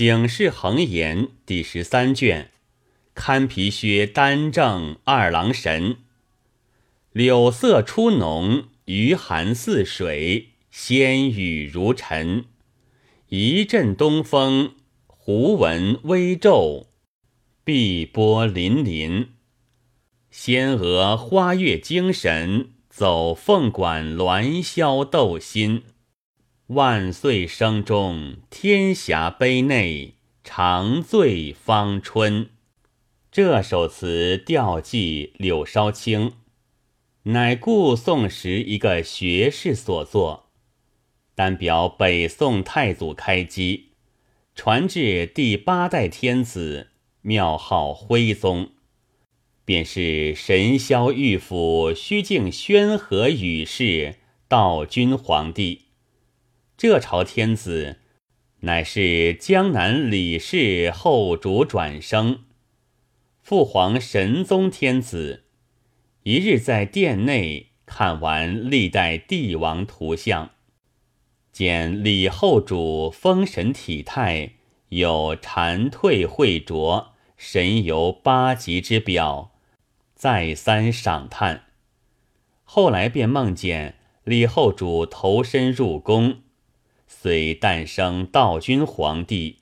警世恒言第十三卷，堪皮靴单正二郎神。柳色初浓，余寒似水，仙雨如尘。一阵东风，胡闻微骤，碧波粼粼。仙娥花月精神，走凤馆鸾箫斗心。万岁声中，天霞杯内，长醉芳春。这首词调寄柳梢清，乃故宋时一个学士所作，单表北宋太祖开基，传至第八代天子，庙号徽宗，便是神霄玉府虚静宣和宇氏道君皇帝。这朝天子，乃是江南李氏后主转生。父皇神宗天子，一日在殿内看完历代帝王图像，见李后主丰神体态，有蝉蜕慧浊，神游八极之表，再三赏叹。后来便梦见李后主投身入宫。遂诞生道君皇帝，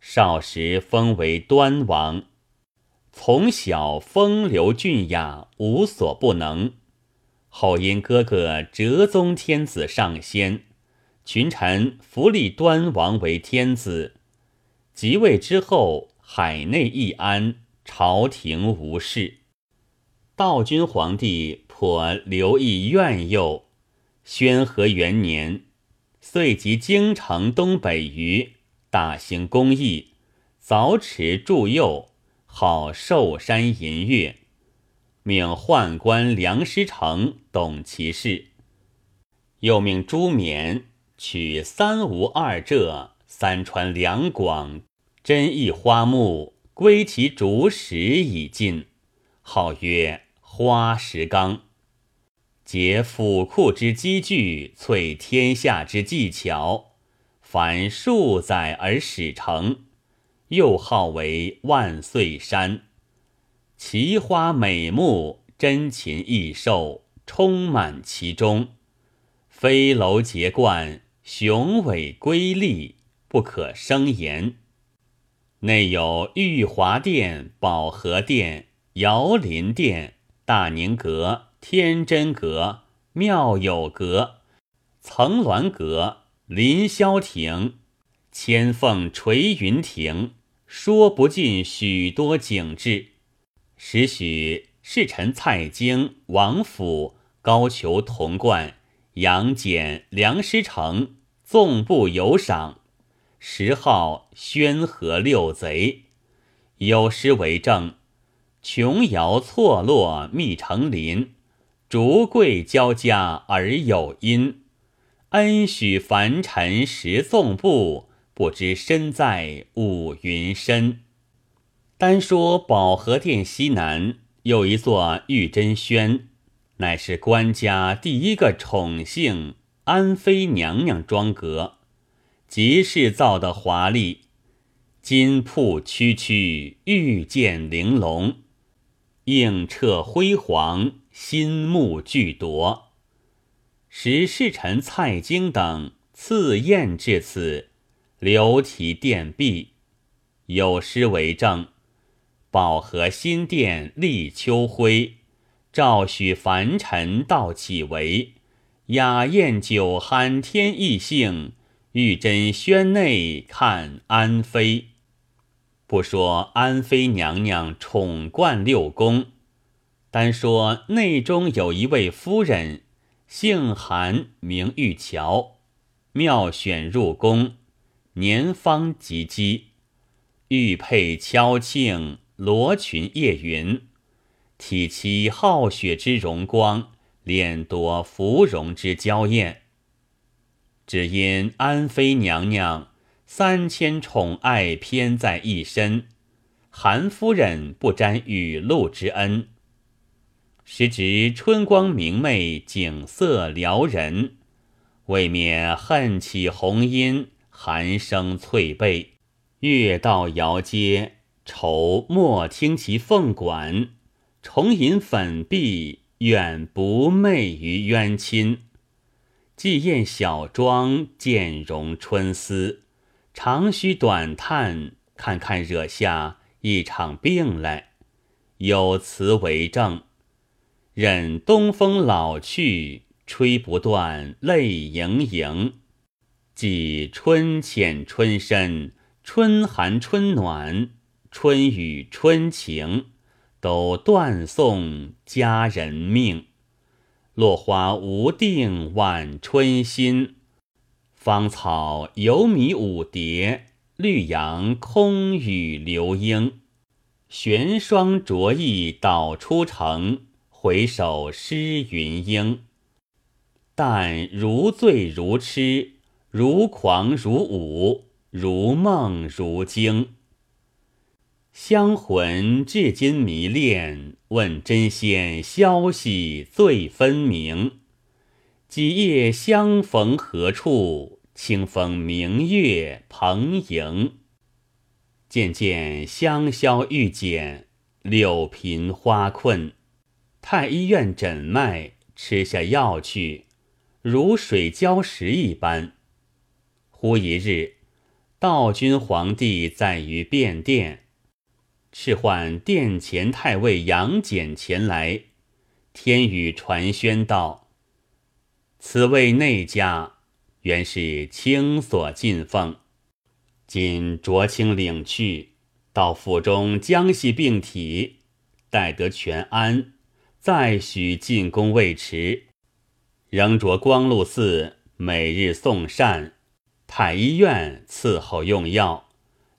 少时封为端王，从小风流俊雅，无所不能。后因哥哥哲宗天子上仙，群臣扶立端王为天子。即位之后，海内一安，朝廷无事。道君皇帝颇留意苑佑，宣和元年。遂集京城东北隅，大兴工艺，凿池筑佑，号寿山银月，命宦官梁师成懂其事。又命朱冕取三吴二浙、三川两广珍异花木，归其竹石以进，号曰花石纲。结府库之积聚，萃天下之技巧，凡数载而始成，又号为万岁山。奇花美木，珍禽异兽，充满其中，飞楼结冠，雄伟瑰丽，不可胜言。内有玉华殿、保和殿、瑶林殿、大宁阁。天真阁、妙有阁、层峦阁、凌霄亭、千凤垂云亭，说不尽许多景致。时许侍臣蔡京、王府、高俅、童贯、杨戬、梁师成纵步游赏，时号宣和六贼。有诗为证：琼瑶错落密成林。竹桂交加而有音，恩许凡尘时纵步，不知身在五云深。单说保和殿西南有一座玉真轩，乃是官家第一个宠幸安妃娘娘庄阁，即是造的华丽，金铺区区，玉剑玲珑，映彻辉煌。心目俱夺，使侍臣蔡京等赐宴至此，留题殿壁，有诗为证：“保和新殿立秋晖，赵许凡尘道岂为？雅宴酒酣天意兴，玉真轩内看安妃。”不说安妃娘娘宠冠六宫。单说内中有一位夫人，姓韩，名玉桥，妙选入宫，年方及笄，玉佩敲磬，罗裙夜云，体其好雪之荣光，脸夺芙蓉之娇艳。只因安妃娘娘三千宠爱偏在一身，韩夫人不沾雨露之恩。时值春光明媚，景色撩人，未免恨起红音，寒声翠背，月到遥接，愁莫听其凤管。重吟粉碧，远不媚于冤亲。既宴小妆，渐容春思。长吁短叹，看看惹下一场病来。有词为证：任东风老去，吹不断，泪盈盈。即春浅春深，春寒春暖，春雨春晴，都断送佳人命。落花无定晚春心，芳草犹迷舞蝶，绿杨空语流莺。玄霜着意捣出城，回首诗云英。但如醉如痴。如狂如舞，如梦如惊。香魂至今迷恋，问真仙消息最分明。几夜相逢何处？清风明月蓬迎。渐渐香消玉减，柳贫花困。太医院诊脉，吃下药去，如水浇石一般。忽一日，道君皇帝在于便殿，敕唤殿前太尉杨戬前来。天宇传宣道：“此位内家，原是卿所进奉，今着卿领去，到府中将系病体，待得全安，再许进宫未迟。仍着光禄寺每日送膳。”太医院伺候用药，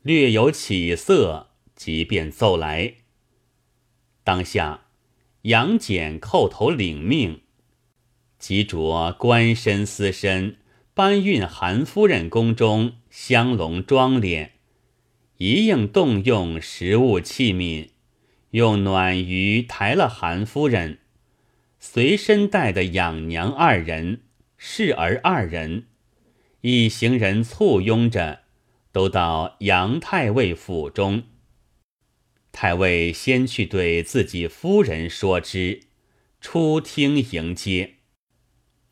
略有起色，即便奏来。当下，杨戬叩头领命，即着官身私身搬运韩夫人宫中香笼妆奁，一应动用食物器皿，用暖鱼抬了韩夫人，随身带的养娘二人、侍儿二人。一行人簇拥着，都到杨太尉府中。太尉先去对自己夫人说之，出厅迎接，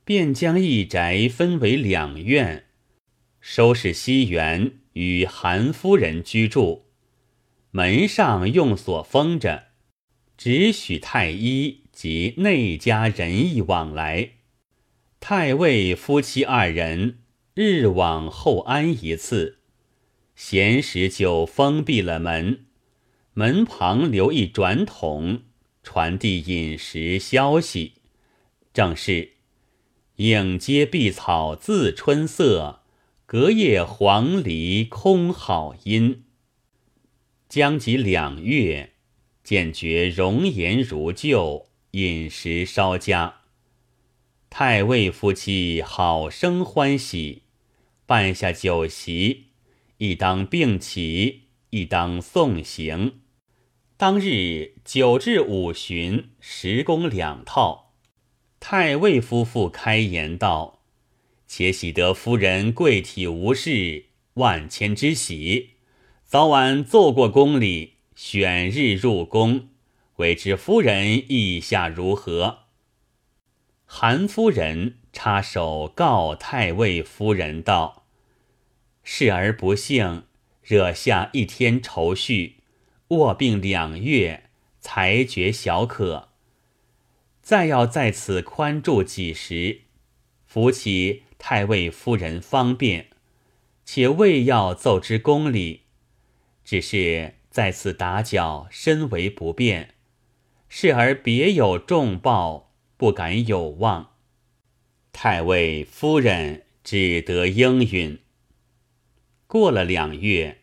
便将一宅分为两院，收拾西园与韩夫人居住。门上用锁封着，只许太医及内家人意往来。太尉夫妻二人。日往后安一次，闲时就封闭了门，门旁留一转筒，传递饮食消息。正是应接碧草自春色，隔叶黄鹂空好音。将及两月，见觉容颜如旧，饮食稍佳。太尉夫妻好生欢喜。办下酒席，一当并起，一当送行。当日九至五旬，十宫两套。太尉夫妇开言道：“且喜得夫人贵体无事，万千之喜。早晚奏过宫里，选日入宫，未知夫人意下如何？”韩夫人插手告太尉夫人道。事而不幸，惹下一天愁绪，卧病两月，才觉小可。再要在此宽住几时，扶起太尉夫人方便，且未要奏之宫里，只是在此打搅，身为不便。是而别有重报，不敢有望。太尉夫人只得应允。过了两月，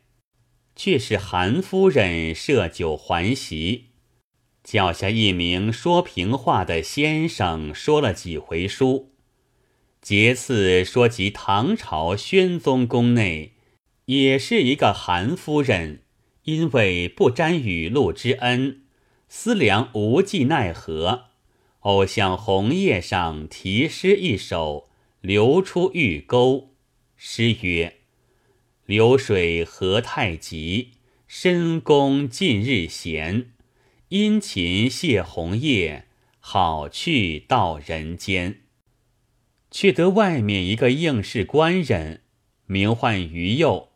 却是韩夫人设酒还席，叫下一名说平话的先生，说了几回书。节次说及唐朝宣宗宫内，也是一个韩夫人，因为不沾雨露之恩，思量无计奈何，偶向红叶上题诗一首，流出玉钩，诗曰。流水何太急，深宫近日闲。殷勤谢红叶，好去到人间。却得外面一个应试官人，名唤于右，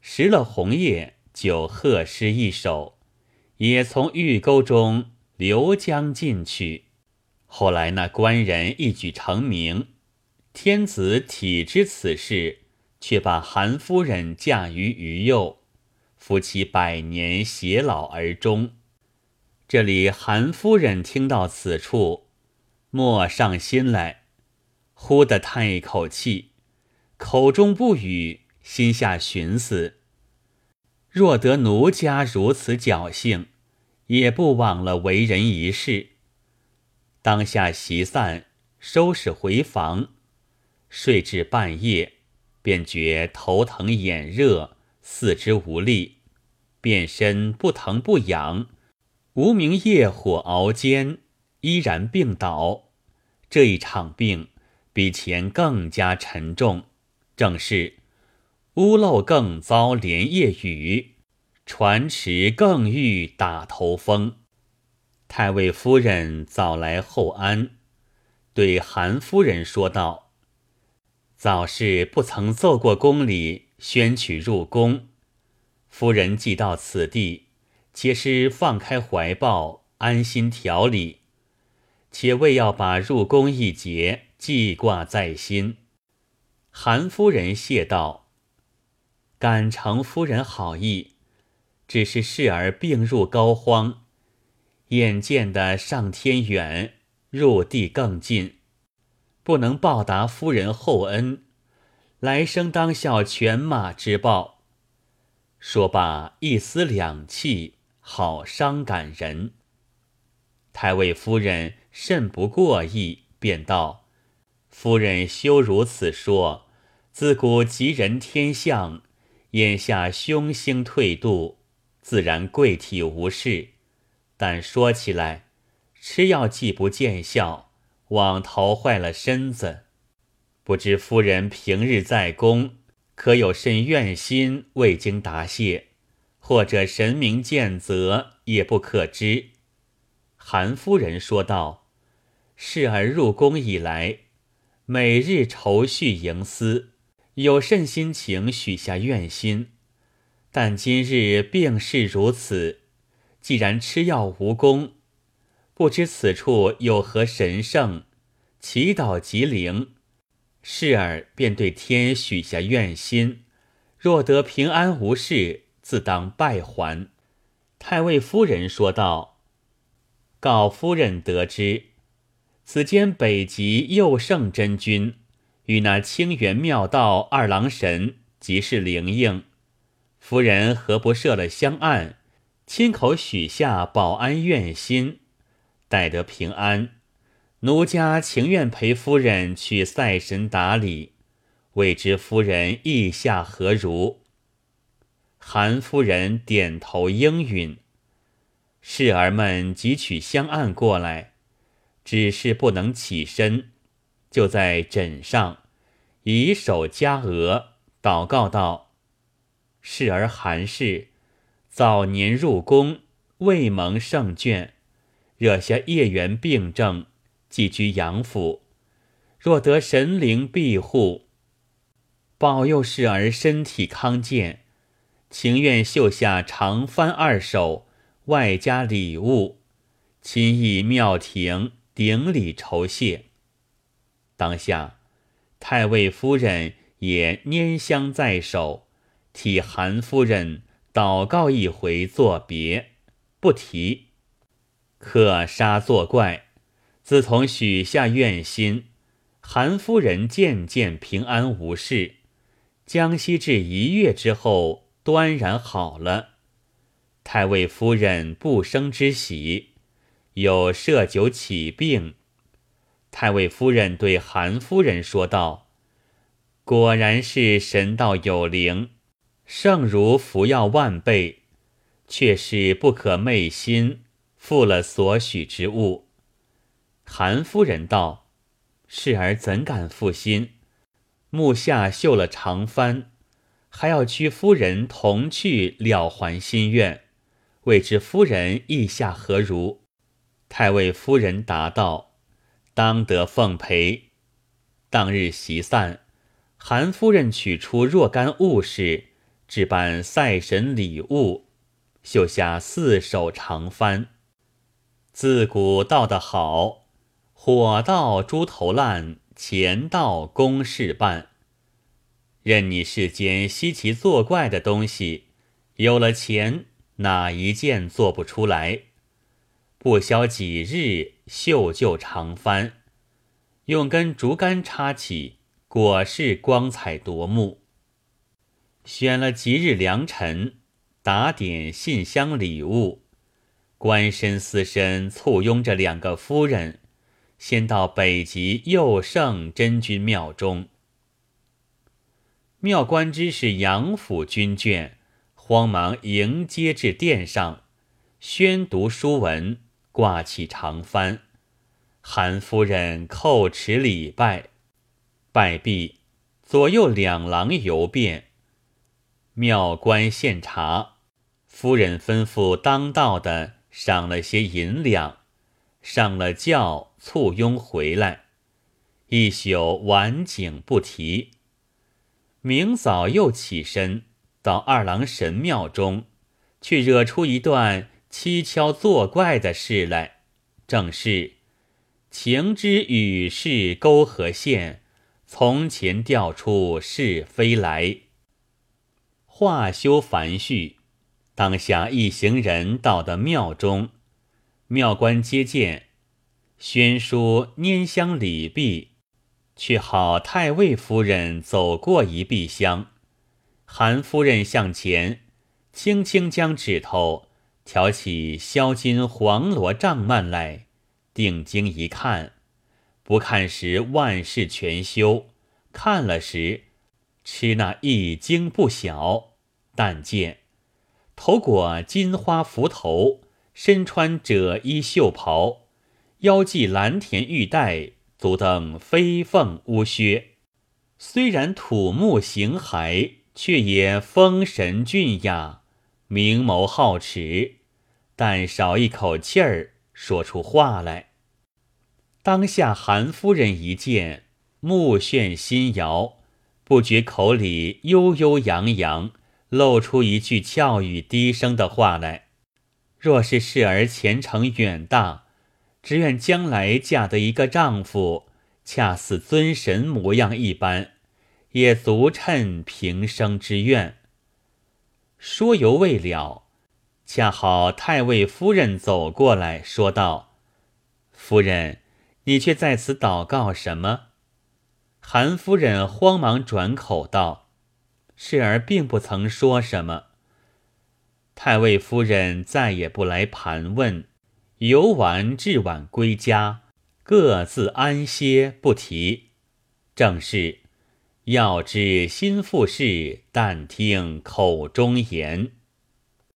拾了红叶，就贺诗一首，也从玉沟中流江进去。后来那官人一举成名，天子体知此事，却把韩夫人嫁于于右，夫妻百年偕老而终。这里韩夫人听到此处，莫上心来，忽地叹一口气，口中不语，心下寻思：若得奴家如此侥幸，也不枉了为人一世。当下席散，收拾回房，睡至半夜，便觉头疼眼热，四肢无力，遍身不疼不痒，无名夜火熬煎，依然病倒。这一场病比前更加沉重，正是屋漏更遭连夜雨，船迟更遇打头风。太尉夫人早来厚安，对韩夫人说道：“早是不曾奏过宫里宣取入宫，夫人既到此地，且是放开怀抱，安心调理，且未要把入宫一节记挂在心。”韩夫人谢道：“感承夫人好意，只是侍儿病入膏肓。”眼见的上天远，入地更近，不能报答夫人厚恩，来生当效犬马之报。说罢，一丝两气，好伤感人。太尉夫人甚不过意，便道：“夫人休如此说，自古吉人天相，眼下凶星退度，自然贵体无事。”但说起来，吃药既不见效，枉逃坏了身子。不知夫人平日在宫，可有甚怨心未经答谢，或者神明见责，也不可知。韩夫人说道：“侍儿入宫以来，每日愁绪盈思，有甚心情许下愿心？但今日病势如此。”既然吃药无功，不知此处有何神圣，祈祷吉灵，侍儿便对天许下愿心，若得平安无事，自当拜还。太尉夫人说道：“告夫人得知，此间北极佑圣真君与那清源妙道二郎神即是灵应，夫人何不设了香案？”亲口许下保安愿心，待得平安，奴家情愿陪夫人去赛神打理，未知夫人意下何如？韩夫人点头应允。侍儿们即取香案过来，只是不能起身，就在枕上以手夹额，祷告道：“侍儿韩氏。”早年入宫，未蒙圣眷，惹下叶缘病症，寄居杨府。若得神灵庇护，保佑侍儿身体康健，情愿绣下长幡二首，外加礼物，亲诣庙庭顶礼酬谢。当下，太尉夫人也拈香在手，替韩夫人。祷告一回，作别，不提。可杀作怪。自从许下愿心，韩夫人渐渐平安无事。江西至一月之后，端然好了。太尉夫人不生之喜，有设酒起病。太尉夫人对韩夫人说道：“果然是神道有灵。”胜如服药万倍，却是不可昧心，负了所许之物。韩夫人道：“侍儿怎敢负心？”目下绣了长幡，还要屈夫人同去了还心愿，未知夫人意下何如？太尉夫人答道：“当得奉陪。”当日席散，韩夫人取出若干物事，置办赛神礼物，绣下四手长幡。自古道得好，火到猪头烂，钱到公事办。任你世间稀奇作怪的东西，有了钱，哪一件做不出来？不消几日，绣就长幡，用根竹竿插起，果是光彩夺目。选了吉日良辰，打点信箱礼物。官绅私绅簇拥着两个夫人，先到北极佑圣真君庙中。庙官知是杨府军眷，慌忙迎接至殿上，宣读书文，挂起长幡。韩夫人叩齿礼拜，拜毕，左右两郎游遍。庙官献茶，夫人吩咐当道的。赏了些银两，上了轿，簇拥回来，一宿晚景不提。明早又起身到二郎神庙中，去惹出一段蹊跷作怪的事来。正是情之与世沟合线，从前调出是非来。话休繁叙。当下一行人到的庙中，庙官接见，宣书拈香礼毕，却好太尉夫人走过一壁香。韩夫人向前，轻轻将指头挑起销金黄罗帐幔来，定睛一看，不看时万事全休，看了时，吃那一惊不小。但见。头裹金花幞头，身穿褶衣绣袍，腰系蓝田玉带，足蹬飞凤乌靴。虽然土木形骸，却也风神俊雅，明眸皓齿。但少一口气儿，说出话来。当下韩夫人一见，目眩心摇，不觉口里悠悠扬扬。露出一句俏语低声的话来：“若是侍儿前程远大，只愿将来嫁得一个丈夫，恰似尊神模样一般，也足称平生之愿。”说犹未了，恰好太尉夫人走过来说道：“夫人，你却在此祷告什么？”韩夫人慌忙转口道。侍儿并不曾说什么。太尉夫人再也不来盘问，游玩至晚归家，各自安歇，不提。正是要知心腹事，但听口中言。